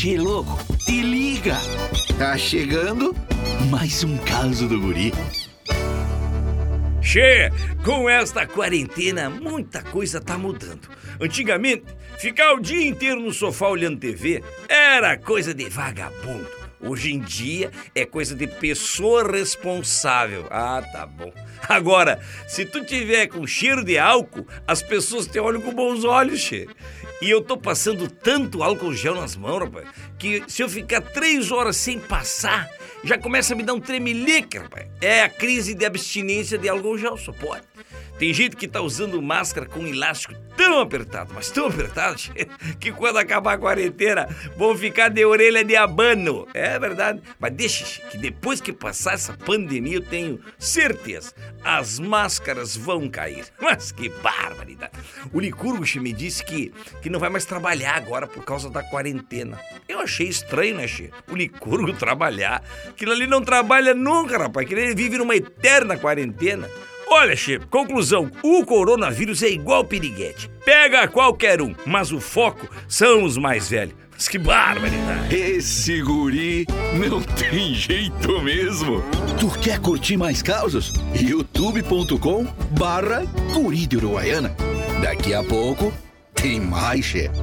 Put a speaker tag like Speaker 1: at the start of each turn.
Speaker 1: Che, louco, te liga! Tá chegando mais um caso do guri.
Speaker 2: Che, com esta quarentena, muita coisa tá mudando. Antigamente, ficar o dia inteiro no sofá olhando TV era coisa de vagabundo. Hoje em dia é coisa de pessoa responsável. Ah, tá bom. Agora, se tu tiver com cheiro de álcool, as pessoas te olham com bons olhos, che. E eu tô passando tanto álcool gel nas mãos, rapaz, que se eu ficar três horas sem passar, já começa a me dar um tremelique, rapaz. É a crise de abstinência de álcool gel, só pode. Tem gente que tá usando máscara com elástico tão apertado, mas tão apertado, que quando acabar a quarentena vão ficar de orelha de abano. É verdade. Mas deixa, que depois que passar essa pandemia, eu tenho certeza, as máscaras vão cair. Mas que barbaridade. O Licurgo me disse que, que não vai mais trabalhar agora por causa da quarentena. Eu achei estranho, né, Che? O Licurgo trabalhar. Aquilo ali não trabalha nunca, rapaz. Aquilo ali vive numa eterna quarentena. Olha, chefe, conclusão: o coronavírus é igual piriguete. Pega qualquer um, mas o foco são os mais velhos. Mas que barbaridade!
Speaker 1: Esse guri não tem jeito mesmo. Tu quer curtir mais causas? youtube.com barra de Uruguaiana. Daqui a pouco tem mais, chefe.